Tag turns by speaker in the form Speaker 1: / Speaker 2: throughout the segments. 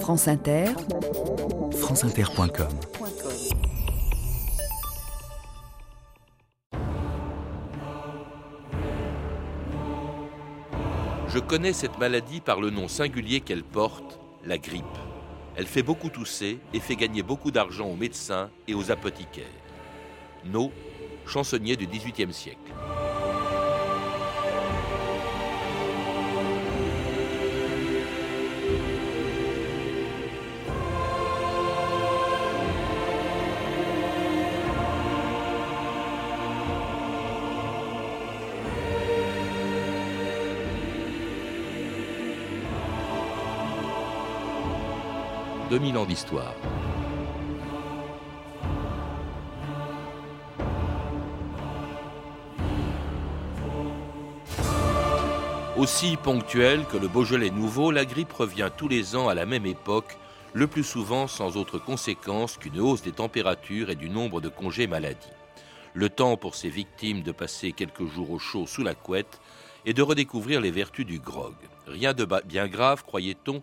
Speaker 1: France Inter,
Speaker 2: franceinter.com
Speaker 3: Je connais cette maladie par le nom singulier qu'elle porte, la grippe. Elle fait beaucoup tousser et fait gagner beaucoup d'argent aux médecins et aux apothicaires. No, chansonnier du XVIIIe siècle. 2000 ans d'histoire. Aussi ponctuelle que le Beaujolais nouveau, la grippe revient tous les ans à la même époque, le plus souvent sans autre conséquence qu'une hausse des températures et du nombre de congés maladie. Le temps pour ces victimes de passer quelques jours au chaud sous la couette et de redécouvrir les vertus du grog. Rien de bien grave, croyait-on,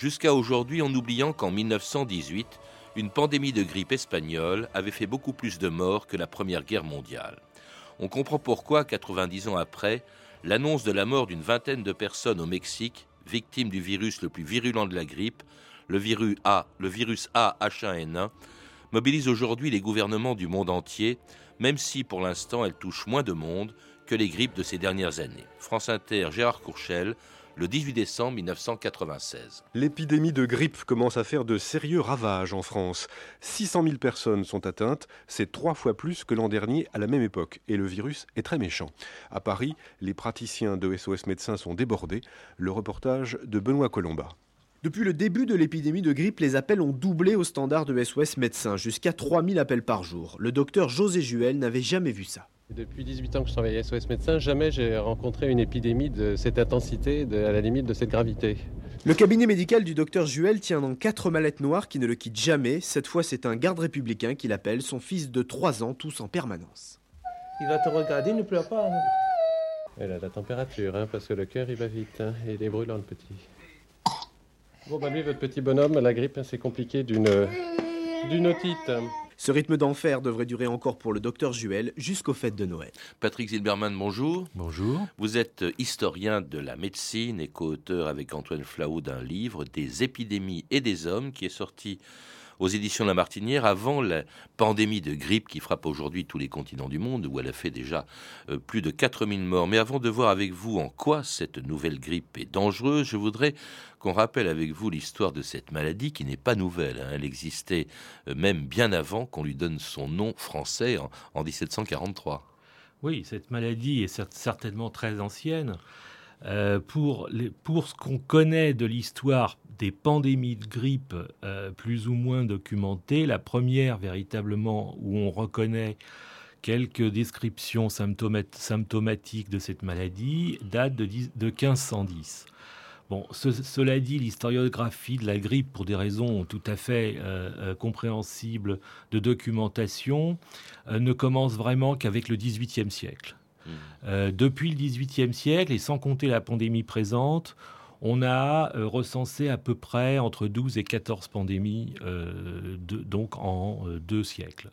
Speaker 3: jusqu'à aujourd'hui en oubliant qu'en 1918, une pandémie de grippe espagnole avait fait beaucoup plus de morts que la Première Guerre mondiale. On comprend pourquoi, 90 ans après, l'annonce de la mort d'une vingtaine de personnes au Mexique, victimes du virus le plus virulent de la grippe, le virus A, le virus A H1N1, mobilise aujourd'hui les gouvernements du monde entier, même si pour l'instant elle touche moins de monde que les grippes de ces dernières années. France Inter, Gérard Courchel, le 18 décembre 1996.
Speaker 4: L'épidémie de grippe commence à faire de sérieux ravages en France. 600 000 personnes sont atteintes, c'est trois fois plus que l'an dernier à la même époque, et le virus est très méchant. À Paris, les praticiens de SOS Médecins sont débordés. Le reportage de Benoît Colomba.
Speaker 5: Depuis le début de l'épidémie de grippe, les appels ont doublé au standard de SOS Médecins, jusqu'à 3000 appels par jour. Le docteur José Juel n'avait jamais vu ça.
Speaker 6: Depuis 18 ans que je travaille à SOS Médecins, jamais j'ai rencontré une épidémie de cette intensité, à la limite de cette gravité.
Speaker 5: Le cabinet médical du docteur Juel tient dans quatre mallettes noires qui ne le quittent jamais. Cette fois, c'est un garde républicain qui l'appelle, son fils de 3 ans, tous en permanence.
Speaker 7: Il va te regarder, ne pleure pas. Hein.
Speaker 6: Elle a la température, hein, parce que le cœur, il va vite. Hein, et il est brûlant, le petit. Bon, bah lui, votre petit bonhomme, la grippe, c'est compliqué d'une... d'une otite.
Speaker 5: Ce rythme d'enfer devrait durer encore pour le docteur Juel jusqu'aux fêtes de Noël.
Speaker 3: Patrick Zilberman, bonjour.
Speaker 8: Bonjour.
Speaker 3: Vous êtes historien de la médecine et co-auteur avec Antoine Flahaud d'un livre, Des épidémies et des hommes, qui est sorti aux éditions La Martinière avant la pandémie de grippe qui frappe aujourd'hui tous les continents du monde, où elle a fait déjà euh, plus de 4000 morts. Mais avant de voir avec vous en quoi cette nouvelle grippe est dangereuse, je voudrais qu'on rappelle avec vous l'histoire de cette maladie qui n'est pas nouvelle. Hein. Elle existait euh, même bien avant qu'on lui donne son nom français en, 1743.
Speaker 8: Oui, cette maladie est certainement très ancienne. Euh, pour, ce qu'on connaît de l'histoire des pandémies de grippe euh, plus ou moins documentées. La première, véritablement, où on reconnaît quelques descriptions symptomatiques de cette maladie, date de, 1510. Bon, cela dit, l'historiographie de la grippe, pour des raisons tout à fait euh, compréhensibles de documentation, ne commence vraiment qu'avec le XVIIIe siècle. Mmh. depuis le XVIIIe siècle, et sans compter la pandémie présente, on a euh, recensé à peu près entre 12 et 14 pandémies, euh, donc en euh, deux siècles.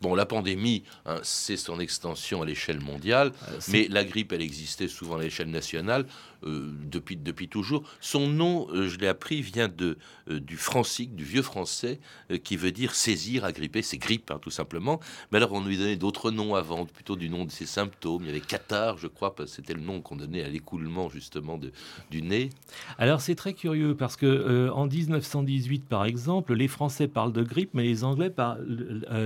Speaker 3: Bon, la pandémie, hein, c'est son extension à l'échelle mondiale, mais la grippe, elle existait souvent à l'échelle nationale. Euh, depuis, depuis toujours. Son nom, je l'ai appris, vient de, du francique, du vieux français, qui veut dire saisir, agripper, c'est grippe hein, tout simplement. Mais alors on lui donnait d'autres noms avant, plutôt du nom de ses symptômes. Il y avait cathare, je crois, parce que c'était le nom qu'on donnait à l'écoulement justement de, du nez.
Speaker 8: Alors c'est très curieux parce que en 1918, par exemple, les Français parlent de grippe, mais les Anglais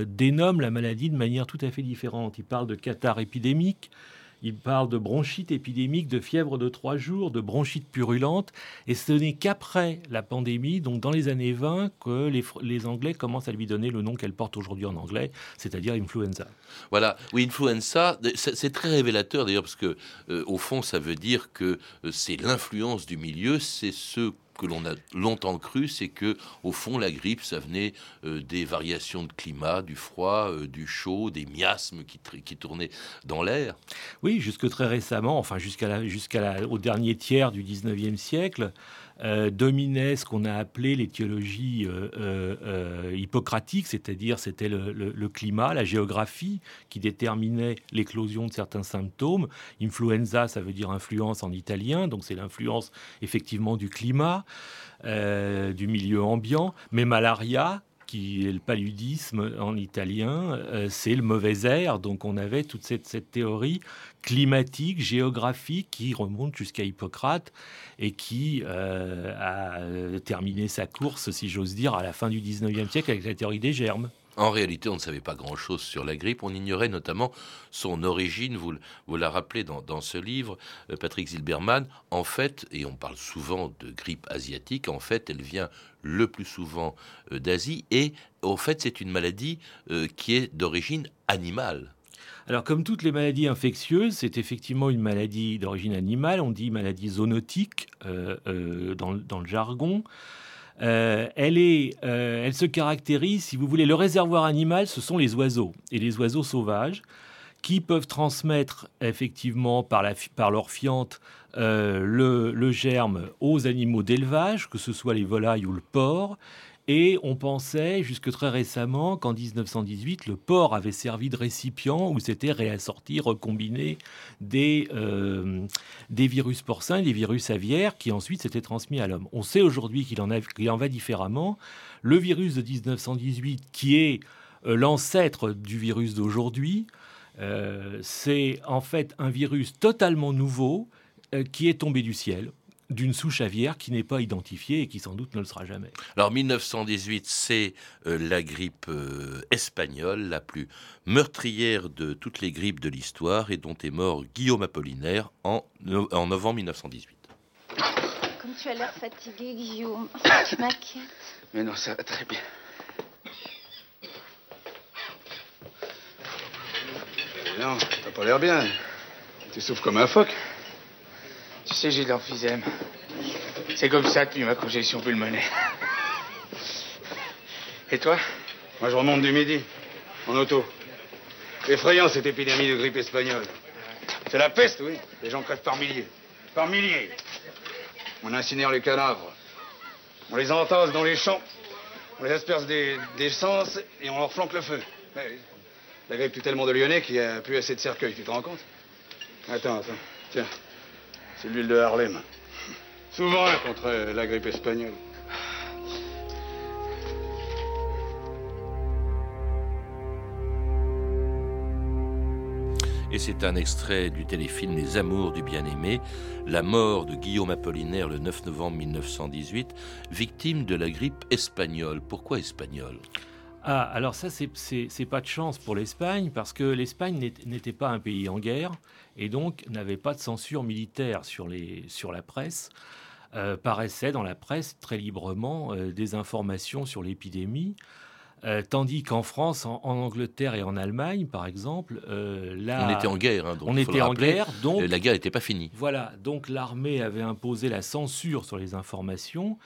Speaker 8: dénomment la maladie de manière tout à fait différente. Ils parlent de cathare épidémique. Il parle de bronchite épidémique, de fièvre de trois jours, de bronchite purulente. Et ce n'est qu'après la pandémie, donc dans les années 20, que les, Anglais commencent à lui donner le nom qu'elle porte aujourd'hui en anglais, c'est-à-dire influenza.
Speaker 3: Voilà, oui, influenza, c'est très révélateur d'ailleurs, parce que euh, au fond, ça veut dire que euh, c'est l'influence du milieu, c'est ce que l'on a longtemps cru, c'est que au fond la grippe, ça venait euh, des variations de climat, du froid, euh, du chaud, des miasmes qui, qui tournaient dans l'air.
Speaker 8: Oui, jusque très récemment, enfin jusqu'à jusqu'à au dernier tiers du 19e siècle, euh, dominait ce qu'on a appelé l'étiologie euh, hippocratique, c'est-à-dire c'était le, climat, la géographie qui déterminait l'éclosion de certains symptômes. Influenza, ça veut dire influence en italien, donc c'est l'influence effectivement du climat, du milieu ambiant. Mais malaria, qui est le paludisme en italien, euh, c'est le mauvais air. Donc on avait toute cette, théorie climatique, géographique qui remonte jusqu'à Hippocrate et qui euh, a terminé sa course, si j'ose dire, à la fin du 19e siècle avec la théorie des germes.
Speaker 3: En réalité, on ne savait pas grand-chose sur la grippe. On ignorait notamment son origine. Vous, la rappelez dans, ce livre, euh, Patrick Zilberman. En fait, et on parle souvent de grippe asiatique, en fait, elle vient le plus souvent euh, d'Asie. Et en fait, c'est une maladie euh, qui est d'origine animale.
Speaker 8: Alors, comme toutes les maladies infectieuses, c'est effectivement une maladie d'origine animale. On dit maladie zoonotique dans, le jargon. Euh, euh, elle se caractérise, si vous voulez, le réservoir animal, ce sont les oiseaux, et les oiseaux sauvages, qui peuvent transmettre effectivement par, leur fiente euh, le, germe aux animaux d'élevage, que ce soit les volailles ou le porc, et on pensait jusque très récemment qu'en 1918, le porc avait servi de récipient où s'étaient réassortis, recombinés des, euh, des virus porcins, des virus aviaires qui ensuite s'étaient transmis à l'homme. On sait aujourd'hui qu'il en, en, va différemment. Le virus de 1918, qui est euh, l'ancêtre du virus d'aujourd'hui, euh, c'est en fait un virus totalement nouveau qui est tombé du ciel d'une souche aviaire qui n'est pas identifiée et qui sans doute ne le sera jamais.
Speaker 3: Alors 1918, c'est euh, la grippe euh, espagnole, la plus meurtrière de toutes les grippes de l'histoire et dont est mort Guillaume Apollinaire en, en novembre 1918.
Speaker 1: Comme tu as l'air fatigué, Guillaume, tu m'inquiètes.
Speaker 9: Mais non, ça va très bien. Non, t'as pas l'air bien. Tu souffres comme un phoque.
Speaker 10: Tu sais, j'ai de l'emphysème. C'est comme ça depuis ma congestion pulmonaire. Et toi?
Speaker 9: Moi, je remonte du midi, en auto. Effrayant, cette épidémie de grippe espagnole. C'est la peste, oui. Les gens crèvent par milliers. Par milliers. On incinère les cadavres. On les entasse dans les champs. On les asperge d'essence et on leur flanque le feu. la grippe tellement de Lyonnais qu'il n'y a plus assez de cercueils, tu te rends compte? Attends, attends. Tiens. C'est l'huile de Harlem. Souvent contre la grippe espagnole.
Speaker 3: Et c'est un extrait du téléfilm Les Amours du bien-aimé, la mort de Guillaume Apollinaire le 9 novembre 1918, victime de la grippe espagnole. Pourquoi espagnole?
Speaker 8: Ah, alors ça, c'est pas de chance pour l'Espagne, parce que l'Espagne n'était pas un pays en guerre, et donc n'avait pas de censure militaire sur, les, sur la presse. Euh, paraissait dans la presse très librement euh, des informations sur l'épidémie. Euh, tandis qu'en France, en, Angleterre et en Allemagne, par exemple,
Speaker 3: là, on était en guerre. Hein,
Speaker 8: on était en guerre, donc
Speaker 3: la guerre n'était pas finie.
Speaker 8: Voilà, donc l'armée avait imposé la censure sur les informations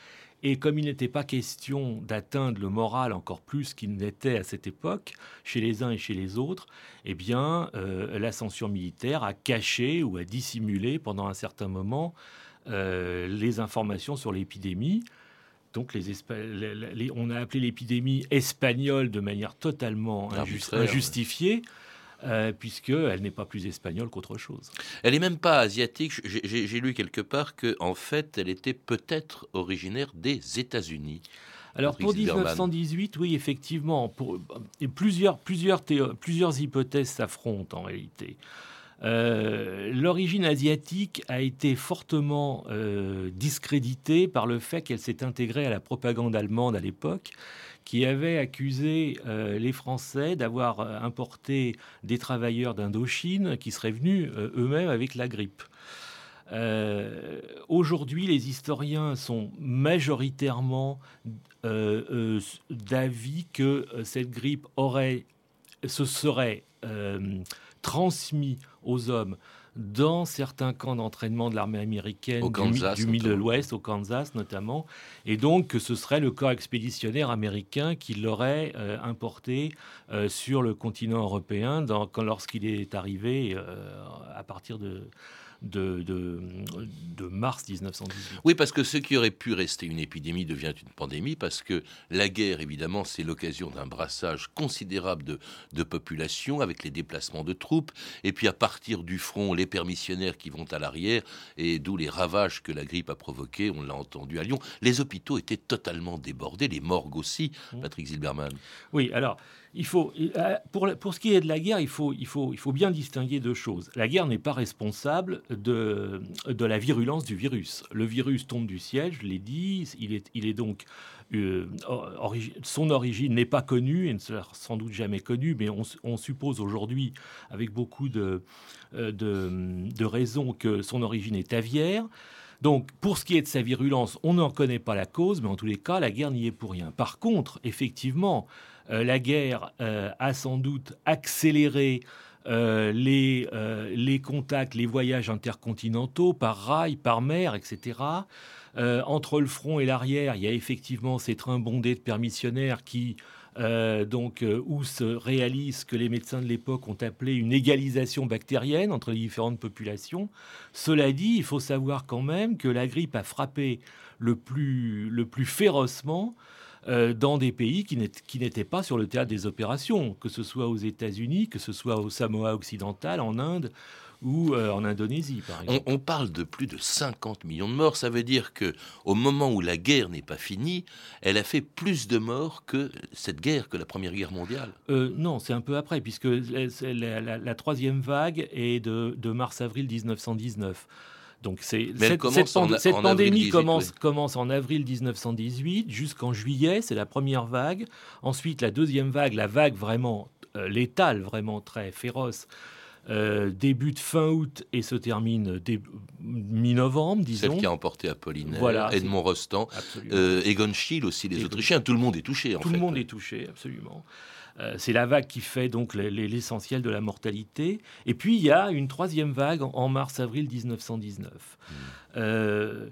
Speaker 8: et comme il n'était pas question d'atteindre le moral encore plus qu'il n'était à cette époque, chez les uns et chez les autres, eh bien, euh, la censure militaire a caché ou a dissimulé pendant un certain moment euh, les informations sur l'épidémie. Donc, les, on a appelé l'épidémie espagnole de manière totalement injustifiée. Euh, puisqu'elle n'est pas plus espagnole qu'autre chose.
Speaker 3: Elle n'est même pas asiatique. J'ai lu quelque part qu'en en fait, elle était peut-être originaire des États-Unis.
Speaker 8: Alors pour 1918, oui, effectivement, pour, plusieurs, plusieurs, plusieurs hypothèses s'affrontent en réalité. Euh, l'origine asiatique a été fortement euh, discréditée par le fait qu'elle s'est intégrée à la propagande allemande à l'époque qui avait accusé euh, les Français d'avoir importé des travailleurs d'Indochine qui seraient venus eux-mêmes avec la grippe. Aujourd'hui, les historiens sont majoritairement d'avis que cette grippe aurait, se serait transmis aux hommes dans certains camps d'entraînement de l'armée américaine du, Middle West, au Kansas notamment, et donc que ce serait le corps expéditionnaire américain qui l'aurait euh, importé euh, sur le continent européen lorsqu'il est arrivé euh, à partir de, de, de, de mars 1918.
Speaker 3: Oui, parce que ce qui aurait pu rester une épidémie devient une pandémie, parce que la guerre, évidemment, c'est l'occasion d'un brassage considérable de, de population avec les déplacements de troupes, et puis à partir du front, les permissionnaires qui vont à l'arrière, et d'où les ravages que la grippe a provoqués, on l'a entendu à Lyon. Les hôpitaux étaient totalement débordés, les morgues aussi,
Speaker 8: Mmh.
Speaker 3: Patrick Zilberman.
Speaker 8: Oui, alors, il faut, euh, pour, pour ce qui est de la guerre, il faut, il faut, il faut bien distinguer deux choses. La guerre n'est pas responsable de, de la virulence du virus. Le virus tombe du ciel, je l'ai dit, il est, il est donc... euh, son origine n'est pas connue et ne sera sans doute jamais connue, mais on, suppose aujourd'hui, avec beaucoup de, euh, de, de raisons, que son origine est aviaire. Donc, pour ce qui est de sa virulence, on n'en connaît pas la cause, mais en tous les cas, la guerre n'y est pour rien. Par contre, effectivement, euh, la guerre a sans doute accéléré les, euh, les contacts, les voyages intercontinentaux par rail, par mer, etc. Euh, entre le front et l'arrière, il y a effectivement ces trains bondés de permissionnaires qui, euh, donc, euh, où se réalise ce que les médecins de l'époque ont appelé une égalisation bactérienne entre les différentes populations. Cela dit, il faut savoir quand même que la grippe a frappé le plus, le plus férocement euh, dans des pays qui n'ét- qui n'étaient pas sur le théâtre des opérations, que ce soit aux États-Unis, que ce soit au Samoa occidental, en Inde ou euh, en Indonésie, par exemple.
Speaker 3: On, on parle de plus de 50 millions de morts. Ça veut dire que au moment où la guerre n'est pas finie, elle a fait plus de morts que cette guerre, que la Première Guerre mondiale.
Speaker 8: Euh, non, c'est un peu après, puisque la, c'est la- la- la troisième vague est de, de mars-avril 1919. Donc cette,
Speaker 3: en en
Speaker 8: pandémie
Speaker 3: 18,
Speaker 8: commence,
Speaker 3: oui.
Speaker 8: commence en avril 1918 jusqu'en juillet, c'est la première vague. Ensuite, la deuxième vague, la vague vraiment euh, létale, vraiment très féroce, euh, débute fin août et se termine mi-novembre, disons.
Speaker 3: Celle qui a emporté Apollinaire,
Speaker 8: Voilà,
Speaker 3: Edmond Rostand, euh, Egon Schiele aussi, les Autrichiens. Tout le monde est touché, en
Speaker 8: Tout
Speaker 3: fait.
Speaker 8: le monde est touché, absolument. Euh, c'est la vague qui fait donc les- les- l'essentiel de la mortalité. Et puis il y a une troisième vague en, mars-avril 1919. Euh,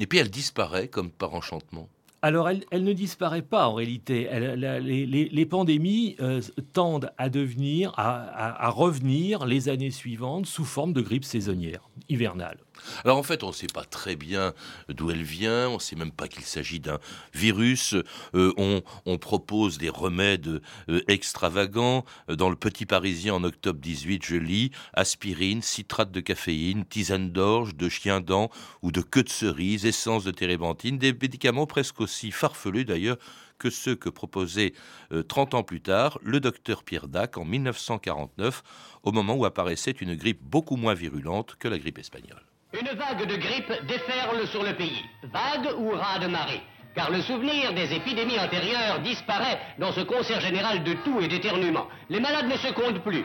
Speaker 3: Et puis elle disparaît comme par enchantement.
Speaker 8: alors, elle, elle ne disparaît pas en réalité. Elle- la- les, les- les pandémies euh, tendent à devenir, à, à- à revenir les années suivantes sous forme de grippe saisonnière, hivernale.
Speaker 3: Alors en fait, on ne sait pas très bien d'où elle vient, on ne sait même pas qu'il s'agit d'un virus. Euh, on, propose des remèdes euh, extravagants. Euh, Dans le Petit Parisien en octobre 18, je lis aspirine, citrate de caféine, tisane d'orge, de chien dent ou de queue de cerise, essence de térébenthine, des médicaments presque aussi farfelus d'ailleurs que ceux que proposait euh, 30 ans plus tard le docteur Pierre Dac en 1949, au moment où apparaissait une grippe beaucoup moins virulente que la grippe espagnole.
Speaker 11: Une vague de grippe déferle sur le pays. Vague ou raz de marée car le souvenir des épidémies antérieures disparaît dans ce concert général de tout et d'éternuement. Les malades ne se comptent plus.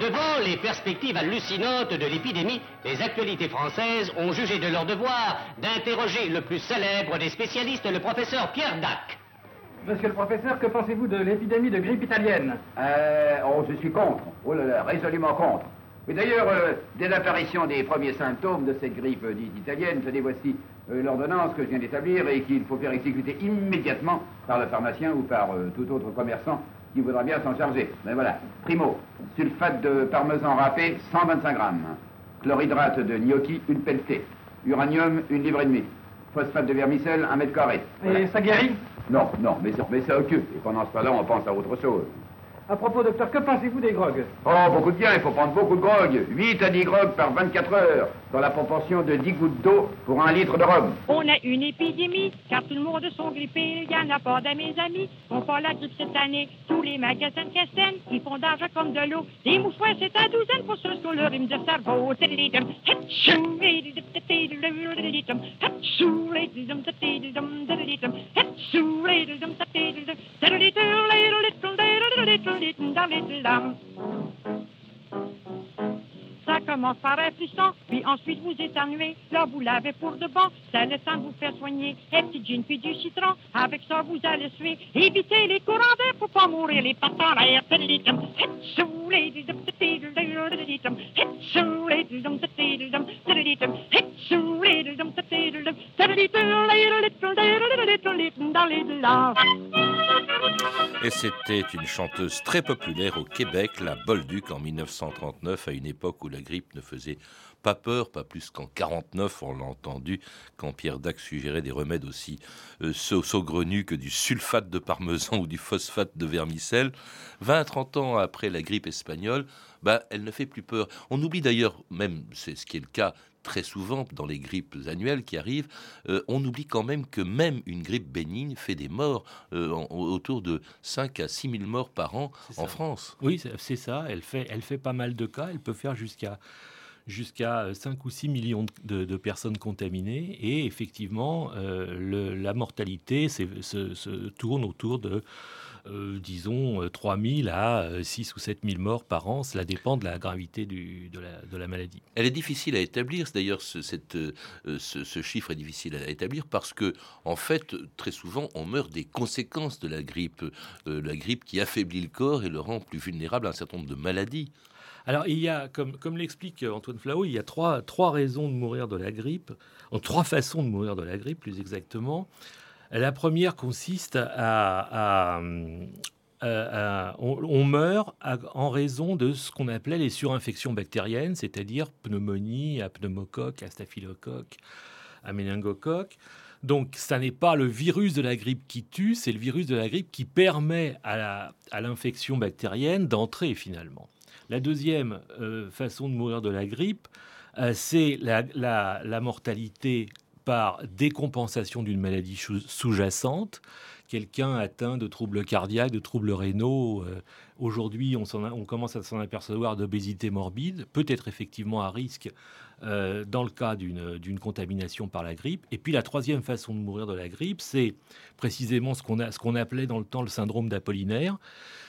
Speaker 11: Devant les perspectives hallucinantes de l'épidémie, les actualités françaises ont jugé de leur devoir d'interroger le plus célèbre des spécialistes, le professeur Pierre Dac.
Speaker 12: Monsieur le professeur, que pensez-vous de l'épidémie de grippe italienne?
Speaker 13: Euh, oh, je suis contre. Oh là là, résolument contre. Mais d'ailleurs, euh, dès l'apparition des premiers symptômes de cette grippe dite italienne, tenez, voici euh, l'ordonnance que je viens d'établir et qu'il faut faire exécuter immédiatement par le pharmacien ou par euh, tout autre commerçant qui voudra bien s'en charger. Mais voilà. Primo, sulfate de parmesan râpé, 125 grammes. Chlorhydrate de gnocchi, une pelletée. Uranium, une livre et demie. Phosphate de vermicelle, un mètre carré.
Speaker 12: Et ça guérit?
Speaker 13: Non, non, mais ça, mais ça occupe. Et pendant ce temps-là, on pense à autre chose.
Speaker 12: À propos, docteur, que pensez-vous des grogues
Speaker 13: Oh, beaucoup de bien, il faut prendre beaucoup de drogue. 8 à 10 grogues par 24 heures, dans la proportion de 10 gouttes d'eau pour un litre de rhum.
Speaker 14: On a une épidémie, car tout le monde sont grippés. Il y en a pas de mes amis. On pas la grippe cette année. Tous les magasins de ils font d'argent comme de l'eau. Les mouchoirs, c'est à douzaine pour ceux sur le rhume de cerveau. little, little, little, little, little, little, Ça commence par un frisson, puis ensuite vous éternuez. Là, vous lavez pour de bon. C'est le temps de vous faire soigner. Un petit gin, puis du citron. Avec ça, vous allez suer. Évitez les courants d'air pour pas mourir. Les patins, l'air,
Speaker 3: et c'était une chanteuse très populaire au Québec, la Bolduc, en 1939, à une époque où la grippe ne faisait pas peur, pas plus qu'en 49, on l'a entendu, quand Pierre Dac suggérait des remèdes aussi euh, saugrenus que du sulfate de parmesan ou du phosphate de vermicelle. 20-30 ans après la grippe espagnole, bah, elle ne fait plus peur. On oublie d'ailleurs, même c'est ce qui est le cas très souvent dans les grippes annuelles qui arrivent, euh, on oublie quand même que même une grippe bénigne fait des morts, euh, autour de 5 à 6 000 morts par an en France.
Speaker 8: Oui, c'est ça, elle fait, elle fait pas mal de cas, elle peut faire jusqu'à jusqu'à 5 ou 6 millions de, personnes contaminées. Et effectivement, euh, la mortalité se, tourne autour de euh, disons, 3 euh, 000 à 6 euh, ou 7 000 morts par an. Cela dépend de la gravité du, de, la, de, la, maladie.
Speaker 3: Elle est difficile à établir. D'ailleurs, ce, chiffre est difficile à établir parce que, en fait, très souvent, on meurt des conséquences de la grippe. la grippe qui affaiblit le corps et le rend plus vulnérable à un certain nombre de maladies.
Speaker 8: Alors, il y a, comme, comme l'explique Antoine Flau, il y a trois, trois raisons de mourir de la grippe, en trois façons de mourir de la grippe, plus exactement. La première consiste à, on, meurt en raison de ce qu'on appelait les surinfections bactériennes, c'est-à-dire pneumonie, à pneumocoque, à staphylocoque, à. Donc, ça n'est pas le virus de la grippe qui tue, c'est le virus de la grippe qui permet à l'infection bactérienne d'entrer finalement. La deuxième euh, façon de mourir de la grippe, euh, c'est la, mortalité par décompensation d'une maladie sous-jacente. Quelqu'un atteint de troubles cardiaques, de troubles rénaux, euh, aujourd'hui on, commence à s'en apercevoir d'obésité morbide, peut être effectivement à risque euh, dans le cas d'une contamination par la grippe. Et puis la troisième façon de mourir de la grippe, c'est précisément ce qu'on appelait dans le temps le syndrome d'Apollinaire,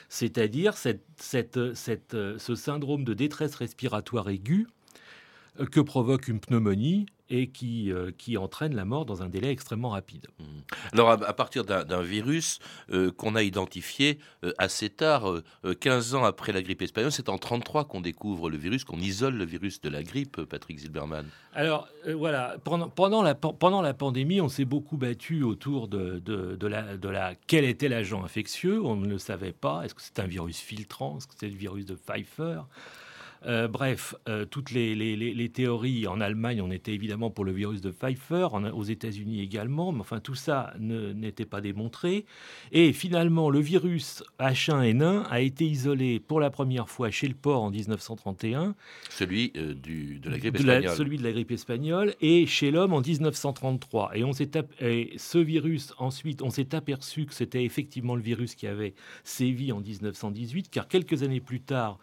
Speaker 8: c'est-à-dire cette, ce syndrome de détresse respiratoire aiguë que provoque une pneumonie et qui, euh, qui entraîne la mort dans un délai extrêmement rapide. Mmh.
Speaker 3: Alors à, partir d'un virus euh, qu'on a identifié euh, assez tard, 15 ans après la grippe espagnole, c'est en 33 qu'on découvre le virus, qu'on isole le virus de la grippe, Patrick Zilberman.
Speaker 8: Alors voilà, pendant, pendant, la, pendant la pandémie, on s'est beaucoup battu autour de, de, de, la, de la... Quel était l'agent infectieux? On ne le savait pas. Est-ce que c'est un virus filtrant? Est-ce que c'est le virus de Pfeiffer euh, bref, euh, toutes les, théories en Allemagne, on était évidemment pour le virus de Pfeiffer, aux États-Unis également, mais enfin tout ça n'était pas démontré. Et finalement, le virus H1N1 a été isolé pour la première fois chez le porc en 1931.
Speaker 3: Celui euh, de la grippe espagnole.
Speaker 8: celui de la grippe espagnole et chez l'homme en 1933. Et, on et ce virus, ensuite, on s'est aperçu que c'était effectivement le virus qui avait sévi en 1918, car quelques années plus tard,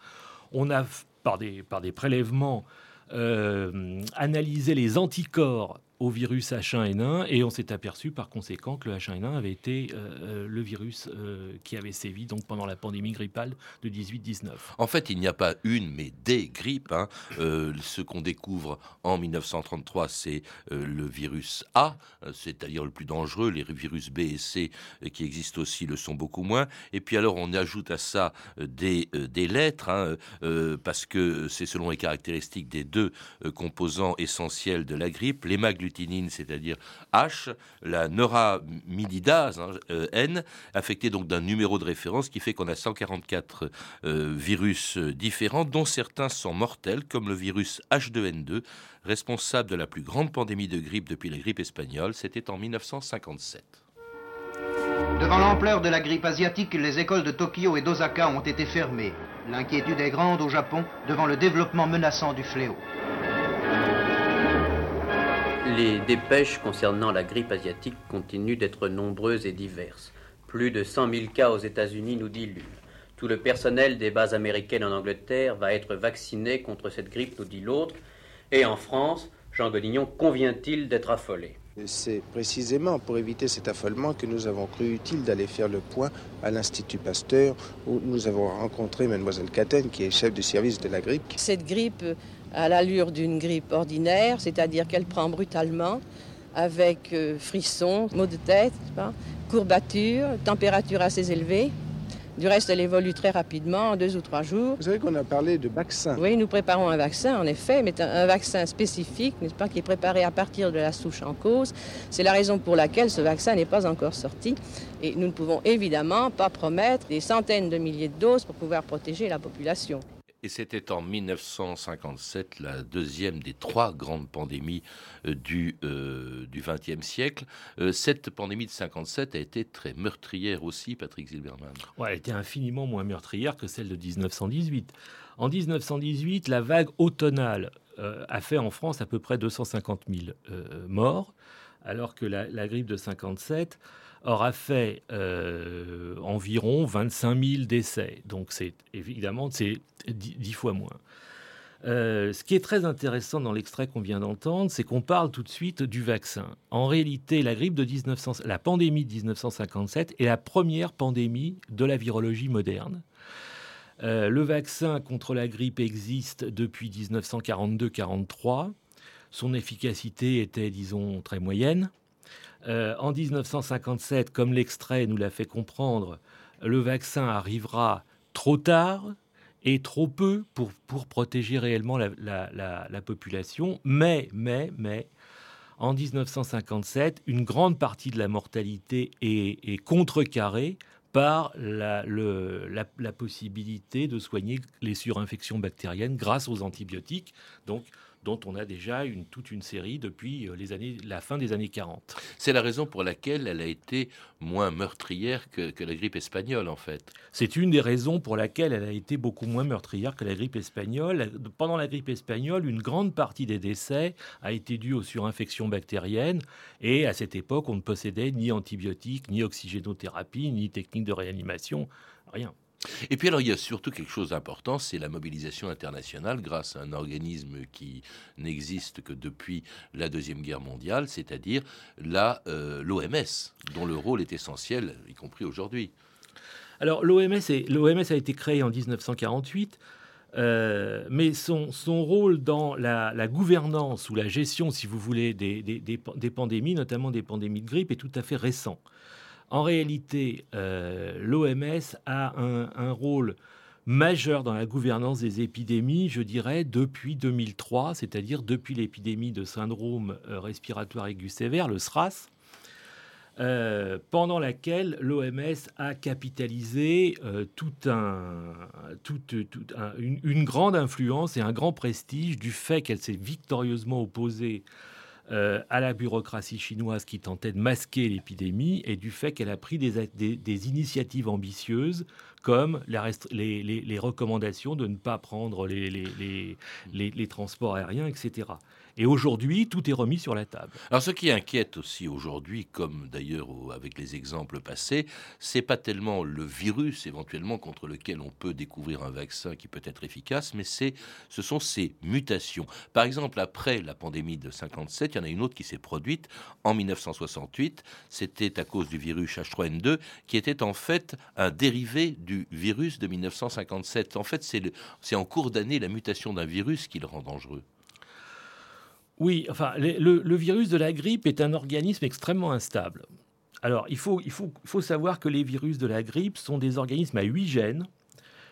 Speaker 8: on a par des, par des prélèvements, euh, analyser les anticorps au virus H1N1 et on s'est aperçu par conséquent que le H1N1 avait été euh, euh, le virus euh, qui avait sévi donc pendant la pandémie grippale de 18-19.
Speaker 3: En fait, il n'y a pas une mais des grippes. Hein. ce qu'on découvre en 1933, c'est le virus A, c'est-à-dire le plus dangereux. Les virus B et C qui existent aussi le sont beaucoup moins. Et puis alors on ajoute à ça des, lettres hein, parce que c'est selon les caractéristiques des deux composants essentiels de la grippe, c'est-à-dire H, la neuramididase, hein, euh, N, affectée donc d'un numéro de référence qui fait qu'on a 144 euh, virus euh, différents, dont certains sont mortels, comme le virus H2N2, responsable de la plus grande pandémie de grippe depuis la grippe espagnole. C'était en 1957.
Speaker 15: Devant l'ampleur de la grippe asiatique, les écoles de Tokyo et d'Osaka ont été fermées. L'inquiétude est grande au Japon devant le développement menaçant du fléau.
Speaker 16: Les dépêches concernant la grippe asiatique continuent d'être nombreuses et diverses. Plus de 100 000 cas aux États-Unis, nous dit l'une. Tout le personnel des bases américaines en Angleterre va être vacciné contre cette grippe, nous dit l'autre. Et en France, Jean Godignon convient-il d'être affolé?
Speaker 17: C'est précisément pour éviter cet affolement que nous avons cru utile d'aller faire le point à l'Institut Pasteur où nous avons rencontré mademoiselle Caten qui est chef du service de la grippe.
Speaker 18: Cette grippe à l'allure d'une grippe ordinaire, c'est-à-dire qu'elle prend brutalement avec euh, frissons, maux de tête, courbatures, température assez élevée. Du reste, elle évolue très rapidement, en deux ou trois jours.
Speaker 17: Vous savez qu'on a parlé de vaccin.
Speaker 18: Oui, nous préparons un vaccin, en effet, mais un, un vaccin spécifique, n'est-ce pas, qui est préparé à partir de la souche en cause. C'est la raison pour laquelle ce vaccin n'est pas encore sorti. Et nous ne pouvons évidemment pas promettre des centaines de milliers de doses pour pouvoir protéger la population.
Speaker 3: Et c'était en 1957 la deuxième des trois grandes pandémies euh, du euh, siècle. Euh, cette pandémie de 57 a été très meurtrière aussi, Patrick Zilberman.
Speaker 8: Ouais, elle était infiniment moins meurtrière que celle de 1918. En 1918, la vague automnale euh, a fait en France à peu près 250 000 euh, morts, alors que la, la grippe de 57 aura fait euh, environ 25 000 décès. Donc c'est évidemment c'est dix, dix fois moins. Euh, ce qui est très intéressant dans l'extrait qu'on vient d'entendre, c'est qu'on parle tout de suite du vaccin. En réalité, la grippe de 1900, la pandémie de 1957 est la première pandémie de la virologie moderne. Euh, le vaccin contre la grippe existe depuis 1942-43. Son efficacité était, disons, très moyenne. Euh, en 1957, comme l'extrait nous l'a fait comprendre, le vaccin arrivera trop tard et trop peu pour, pour protéger réellement la, la, la, la population. Mais, mais, mais, en 1957, une grande partie de la mortalité est, contrecarrée par la, la, la, possibilité de soigner les surinfections bactériennes grâce aux antibiotiques. Donc, dont on a déjà une, toute une série depuis les années, la fin des années 40.
Speaker 3: C'est la raison pour laquelle elle a été moins meurtrière que, que la grippe espagnole, en fait.
Speaker 8: C'est une des raisons pour laquelle elle a été beaucoup moins meurtrière que la grippe espagnole. Pendant la grippe espagnole, une grande partie des décès a été due aux surinfections bactériennes, et à cette époque, on ne possédait ni antibiotiques, ni oxygénothérapie, ni technique de réanimation, rien.
Speaker 3: Et puis alors il y a surtout quelque chose d'important, c'est la mobilisation internationale grâce à un organisme qui n'existe que depuis la Deuxième Guerre mondiale, c'est-à-dire euh, l'OMS, dont le rôle est essentiel, y compris aujourd'hui.
Speaker 8: Alors l'OMS a été créée en 1948. Euh, mais son, son, rôle dans la, la, gouvernance ou la gestion, si vous voulez, des, des, des, des pandémies, notamment des pandémies de grippe, est tout à fait récent. En réalité, euh, l'OMS a un, rôle majeur dans la gouvernance des épidémies, je dirais, depuis 2003, c'est-à-dire depuis l'épidémie de syndrome euh, respiratoire aigu sévère, le SRAS, euh, pendant laquelle l'OMS a capitalisé une, une, grande influence et un grand prestige du fait qu'elle s'est victorieusement opposée euh, à la bureaucratie chinoise qui tentait de masquer l'épidémie et du fait qu'elle a pris des, initiatives ambitieuses comme les, recommandations de ne pas prendre les transports aériens, etc. Et aujourd'hui, tout est remis sur la table.
Speaker 3: Alors, ce qui inquiète aussi aujourd'hui, comme d'ailleurs avec les exemples passés, c'est pas tellement le virus éventuellement contre lequel on peut découvrir un vaccin qui peut être efficace, mais c'est, ce sont ces mutations. Par exemple, après la pandémie de 57, il y en a une autre qui s'est produite en 1968. C'était à cause du virus H3N2, qui était en fait un dérivé du virus de 1957. En fait, c'est en cours d'année la mutation d'un virus qui le rend dangereux.
Speaker 8: Oui, enfin, le, virus de la grippe est un organisme extrêmement instable. Alors, il faut, il faut, faut savoir que les virus de la grippe sont des organismes à huit gènes.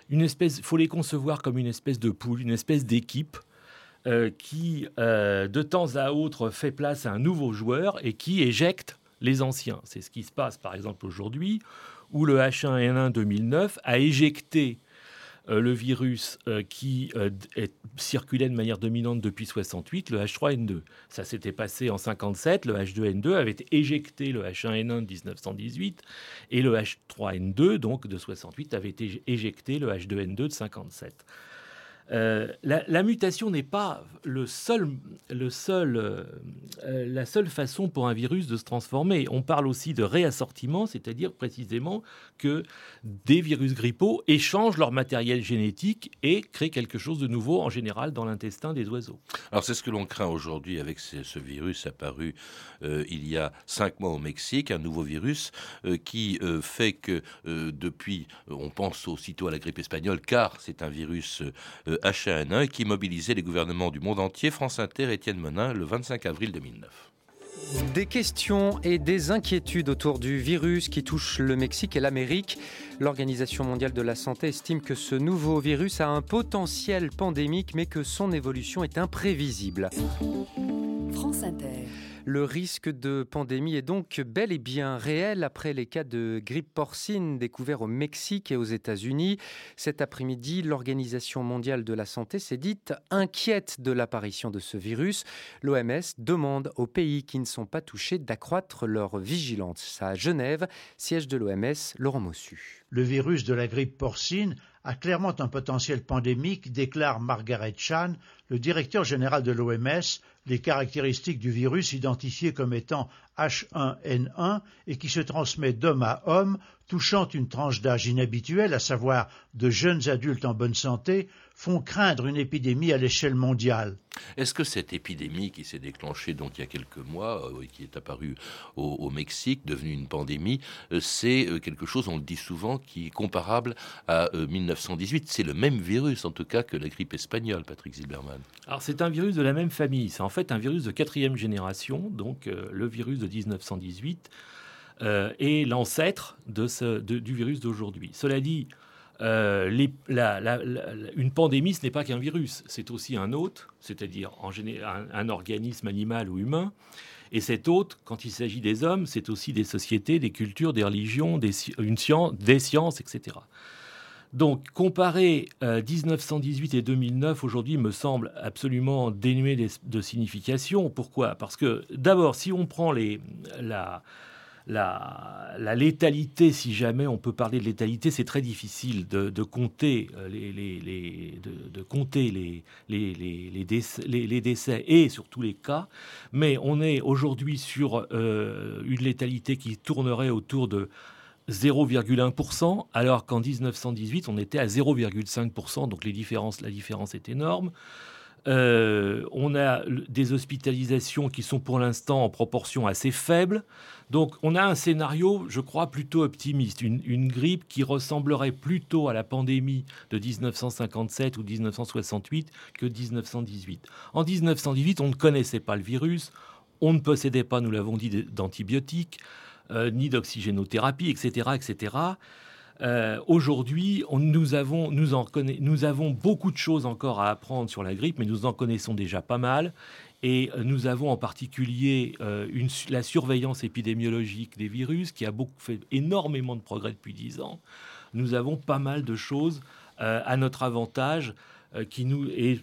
Speaker 8: Il faut les concevoir comme une espèce de poule, une espèce d'équipe euh, qui, euh, de temps à autre, fait place à un nouveau joueur et qui éjecte les anciens. C'est ce qui se passe, par exemple, aujourd'hui, où le H1N1 2009 a éjecté le virus euh, qui euh, est, circulait de manière dominante depuis 68, le H3N2. Ça s'était passé en 57, le H2N2 avait éjecté le H1N1 de 1918 et le H3N2 donc de 68 avait éjecté le H2N2 de 57. Euh, la, mutation n'est pas le seul, le seul, euh, la seule façon pour un virus de se transformer. On parle aussi de réassortiment, c'est-à-dire précisément que des virus grippaux échangent leur matériel génétique et créent quelque chose de nouveau, en général, dans l'intestin des oiseaux.
Speaker 3: Alors c'est ce que l'on craint aujourd'hui avec ce, ce, virus apparu euh, il y a cinq mois au Mexique, un nouveau virus euh, qui euh, fait que depuis, on pense aussitôt à la grippe espagnole, car c'est un virus H1N1 qui mobilisait les gouvernements du monde entier. France Inter, Étienne Menin, le 25 avril 2009.
Speaker 19: Des questions et des inquiétudes autour du virus qui touche le Mexique et l'Amérique. L'Organisation mondiale de la santé estime que ce nouveau virus a un potentiel pandémique mais que son évolution est imprévisible.
Speaker 20: France Inter.
Speaker 19: Le risque de pandémie est donc bel et bien réel après les cas de grippe porcine découverts au Mexique et aux États-Unis. Cet après-midi, l'Organisation mondiale de la santé s'est dite inquiète de l'apparition de ce virus. L'OMS demande aux pays qui ne sont pas touchés d'accroître leur vigilance. À Genève, siège de l'OMS, Laurent Mossu.
Speaker 21: Le virus de la grippe porcine a clairement un potentiel pandémique, déclare Margaret Chan, le directeur général de l'OMS, les caractéristiques du virus identifié comme étant H1N1 et qui se transmet d'homme à homme, touchant une tranche d'âge inhabituelle, à savoir de jeunes adultes en bonne santé, font craindre une épidémie à l'échelle mondiale.
Speaker 3: Est-ce que cette épidémie qui s'est déclenchée donc il y a quelques mois euh, et qui est apparue au, Mexique, devenue une pandémie, euh, c'est euh, quelque chose, on le dit souvent, qui est comparable à 1918 C'est le même virus en tout cas que la grippe espagnole, Patrick Zilberman.
Speaker 8: Alors c'est un virus de la même famille, c'est en fait un virus de quatrième génération, donc le virus de 1918 est l'ancêtre de du virus d'aujourd'hui. Cela dit, euh, une pandémie, ce n'est pas qu'un virus, c'est aussi un hôte, c'est-à-dire un, organisme animal ou humain. Et cet hôte, quand il s'agit des hommes, c'est aussi des sociétés, des cultures, des religions, une des sciences, etc. Donc, comparer 1918 euh, et 2009 aujourd'hui me semble absolument dénué de, de signification. Pourquoi? Parce que, d'abord, si on prend les, la, la, létalité, si jamais on peut parler de létalité, c'est très difficile de, compter les, de, compter les, les, décès, et sur tous les cas. Mais on est aujourd'hui sur euh, une létalité qui tournerait autour de 0,1%, alors qu'en 1918, on était à 0,5%, donc les différences, la différence est énorme. Euh, on a des hospitalisations qui sont pour l'instant en proportion assez faible. Donc on a un scénario, je crois, plutôt optimiste. Une, grippe qui ressemblerait plutôt à la pandémie de 1957 ou 1968 que 1918. En 1918, on ne connaissait pas le virus, on ne possédait pas, nous l'avons dit, d'antibiotiques, euh, ni d'oxygénothérapie, etc., etc. Euh, aujourd'hui, nous avons, beaucoup de choses encore à apprendre sur la grippe, mais nous en connaissons déjà pas mal. Et euh, nous avons en particulier la surveillance épidémiologique des virus qui a beaucoup fait énormément de progrès depuis dix ans. Nous avons pas mal de choses à notre avantage qui nous et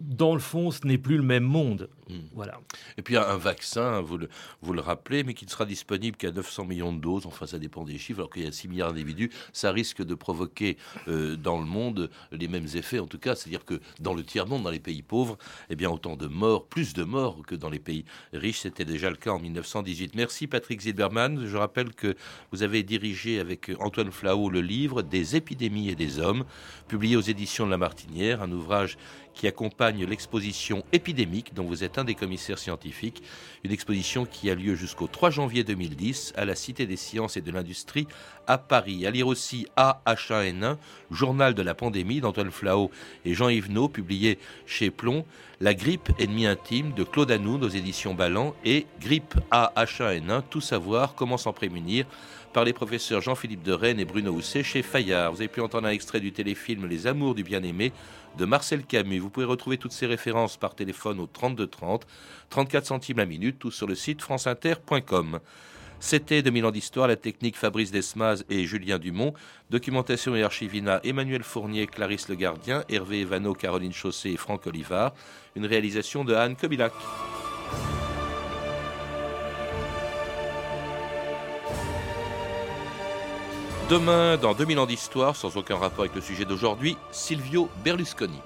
Speaker 8: dans le fond, ce n'est plus le même monde. Hmm. Voilà.
Speaker 3: Et puis un vaccin, vous le, vous le rappelez, mais qui ne sera disponible qu'à 900 millions de doses, enfin ça dépend des chiffres, alors qu'il y a 6 milliards d'individus, ça risque de provoquer euh, dans le monde les mêmes effets, en tout cas, c'est-à-dire que dans le tiers-monde, dans les pays pauvres, eh bien autant de morts, plus de morts que dans les pays riches, c'était déjà le cas en 1918. Merci Patrick Zilberman, je rappelle que vous avez dirigé avec Antoine Flao le livre Des épidémies et des hommes, publié aux éditions de La Martinière, un ouvrage qui accompagne l'exposition épidémique dont vous êtes un des commissaires scientifiques, une exposition qui a lieu jusqu'au 3 janvier 2010 à la Cité des sciences et de l'industrie à Paris. À lire aussi AH1N1, journal de la pandémie d'Antoine Flao et Jean Yvenot, publié chez Plomb, La grippe ennemie intime de Claude Anoud aux éditions Ballant et Grippe AH1N1, tout savoir, comment s'en prémunir par les professeurs Jean-Philippe de Rennes et Bruno Housset chez Fayard. Vous avez pu entendre un extrait du téléfilm Les Amours du bien-aimé de Marcel Camus. Vous pouvez retrouver toutes ces références par téléphone au 32 30, 34 centimes la minute, tout sur le site franceinter.com. C'était 2000 ans d'histoire, la technique Fabrice Desmaz et Julien Dumont, documentation et archivina Emmanuel Fournier, Clarisse Le Gardien, Hervé Evano, Caroline Chaussé et Franck Olivard, une réalisation de Anne Kobilac. Demain, dans 2000 ans d'histoire, sans aucun rapport avec le sujet d'aujourd'hui, Silvio Berlusconi.